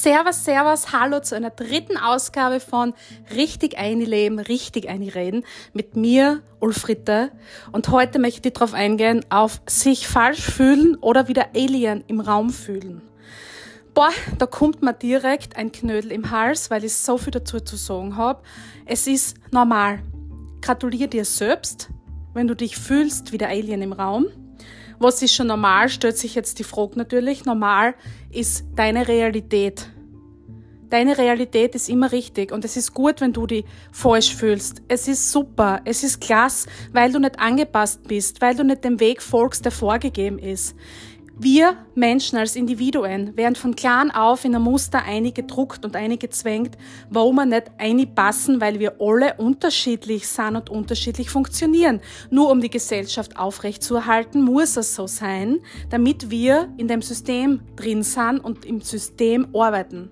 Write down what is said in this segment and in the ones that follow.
Servus, Servus, hallo zu einer dritten Ausgabe von Richtig einleben, richtig einreden mit mir, Ulfritte. Und heute möchte ich darauf eingehen, auf sich falsch fühlen oder wieder Alien im Raum fühlen. Boah, da kommt mir direkt ein Knödel im Hals, weil ich so viel dazu zu sagen habe. Es ist normal. Gratuliere dir selbst, wenn du dich fühlst wie der Alien im Raum. Was ist schon normal, stellt sich jetzt die Frage natürlich. Normal ist deine Realität. Deine Realität ist immer richtig und es ist gut, wenn du dich falsch fühlst. Es ist super, es ist klasse, weil du nicht angepasst bist, weil du nicht dem Weg folgst, der vorgegeben ist. Wir Menschen als Individuen werden von klein auf in ein Muster eingedruckt und eingezwängt, wo wir nicht einpassen, weil wir alle unterschiedlich sind und unterschiedlich funktionieren. Nur um die Gesellschaft aufrechtzuerhalten, muss es so sein, damit wir in dem System drin sind und im System arbeiten.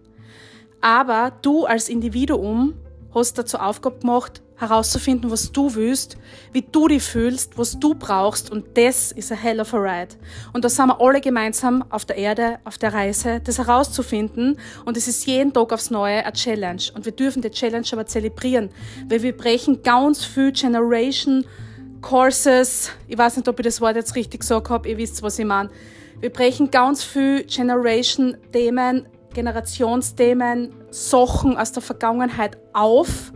Aber du als Individuum hast dazu Aufgabe gemacht, herauszufinden, was du willst, wie du dich fühlst, was du brauchst und das ist a hell of a ride. Und da sind wir alle gemeinsam auf der Erde, auf der Reise, das herauszufinden und es ist jeden Tag aufs Neue eine Challenge und wir dürfen die Challenge aber zelebrieren, weil wir brechen ganz viel Generation Courses, ich weiß nicht, ob ich das Wort jetzt richtig gesagt habe, ihr wisst, was ich meine. Wir brechen ganz viel Generation-Themen, Generationsthemen, Sachen aus der Vergangenheit auf,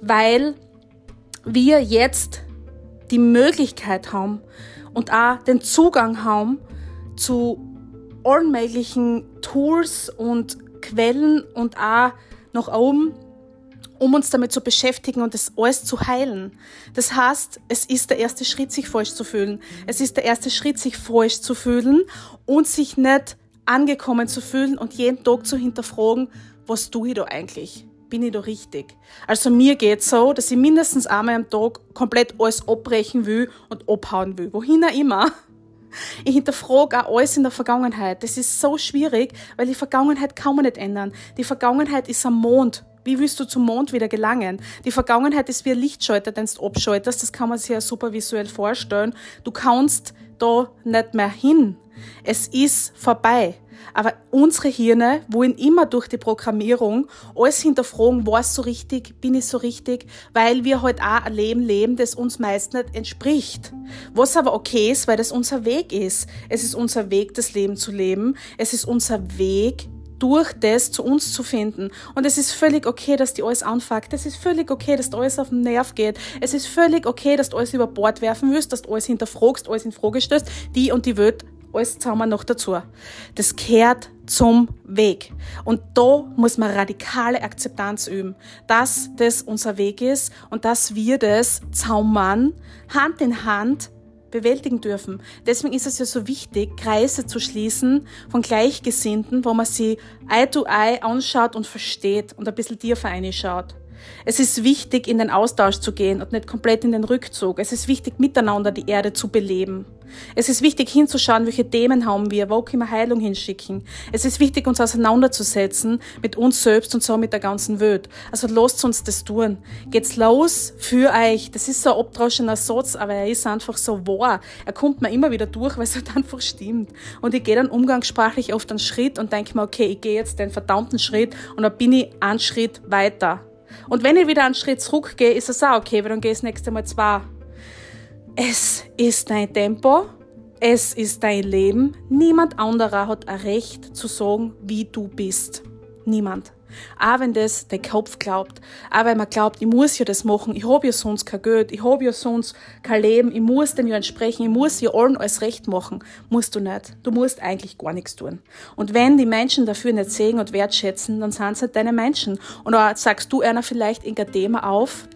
weil wir jetzt die Möglichkeit haben und auch den Zugang haben zu allen möglichen Tools und Quellen und auch nach oben, um uns damit zu beschäftigen und das alles zu heilen. Das heißt, es ist der erste Schritt, sich falsch zu fühlen. Es ist der erste Schritt, sich falsch zu fühlen und sich nicht angekommen zu fühlen und jeden Tag zu hinterfragen, was tue ich da eigentlich? Bin ich da richtig? Also mir geht's so, dass ich mindestens einmal am Tag komplett alles abbrechen will und abhauen will. Wohin auch immer. Ich hinterfrage auch alles in der Vergangenheit. Das ist so schwierig, weil die Vergangenheit kann man nicht ändern. Die Vergangenheit ist am Mond. Wie willst du zum Mond wieder gelangen? Die Vergangenheit ist wie ein Lichtschalter, den du abschaltest. Das kann man sich ja super visuell vorstellen. Du kannst da nicht mehr hin. Es ist vorbei. Aber unsere Hirne wollen immer durch die Programmierung alles hinterfragen, war es so richtig, bin ich so richtig, weil wir halt auch ein Leben leben, das uns meist nicht entspricht. Was aber okay ist, weil das unser Weg ist. Es ist unser Weg, das Leben zu leben. Es ist unser Weg, durch das zu uns zu finden. Und es ist völlig okay, dass die alles anfuckt. Es ist völlig okay, dass alles auf den Nerv geht. Es ist völlig okay, dass du alles über Bord werfen willst, dass du alles hinterfragst, alles in Frage stellst, die und die Welt, alles zusammen noch dazu. Das kehrt zum Weg. Und da muss man radikale Akzeptanz üben, dass das unser Weg ist und dass wir das zusammen Hand in Hand bewältigen dürfen. Deswegen ist es ja so wichtig, Kreise zu schließen von Gleichgesinnten, wo man sie Eye to Eye anschaut und versteht und ein bisschen tiefer reinschaut. Es ist wichtig, in den Austausch zu gehen und nicht komplett in den Rückzug. Es ist wichtig, miteinander die Erde zu beleben. Es ist wichtig, hinzuschauen, welche Themen haben wir, wo können wir Heilung hinschicken. Es ist wichtig, uns auseinanderzusetzen mit uns selbst und so mit der ganzen Welt. Also lasst uns das tun. Geht's los für euch. Das ist so ein abdroschener Satz, aber er ist einfach so wahr. Er kommt mir immer wieder durch, weil es halt einfach stimmt. Und ich gehe dann umgangssprachlich oft einen Schritt und denke mir, okay, ich gehe jetzt den verdammten Schritt und dann bin ich einen Schritt weiter. Und wenn ich wieder einen Schritt zurückgehe, ist es auch okay, weil dann gehe ich das nächste Mal zwei. Es ist dein Tempo, es ist dein Leben. Niemand anderer hat ein Recht zu sagen, wie du bist. Niemand. Auch wenn das der Kopf glaubt. Auch wenn man glaubt, ich muss ja das machen, ich habe ja sonst kein Geld, ich habe ja sonst kein Leben, ich muss dem ja entsprechen, ich muss ja allen alles recht machen. Musst du nicht. Du musst eigentlich gar nichts tun. Und wenn die Menschen dafür nicht sehen und wertschätzen, dann sind es halt deine Menschen. Und auch sagst du einer vielleicht in Thema auf,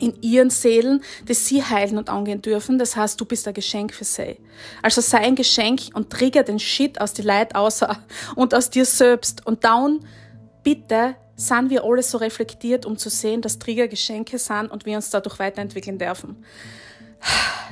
in ihren Seelen, das sie heilen und angehen dürfen. Das heißt, du bist ein Geschenk für sie. Also sei ein Geschenk und trigger den Shit aus die Leid außer und aus dir selbst. Und dann bitte sind wir alle so reflektiert, um zu sehen, dass Trigger Geschenke sind und wir uns dadurch weiterentwickeln dürfen.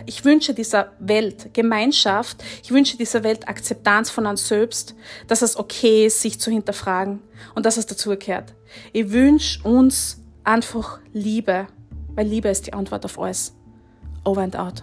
Ich wünsche dieser Welt Gemeinschaft, ich wünsche dieser Welt Akzeptanz von uns selbst, dass es okay ist, sich zu hinterfragen und dass es dazugehört. Ich wünsche uns einfach Liebe, weil Liebe ist die Antwort auf alles. Over and out.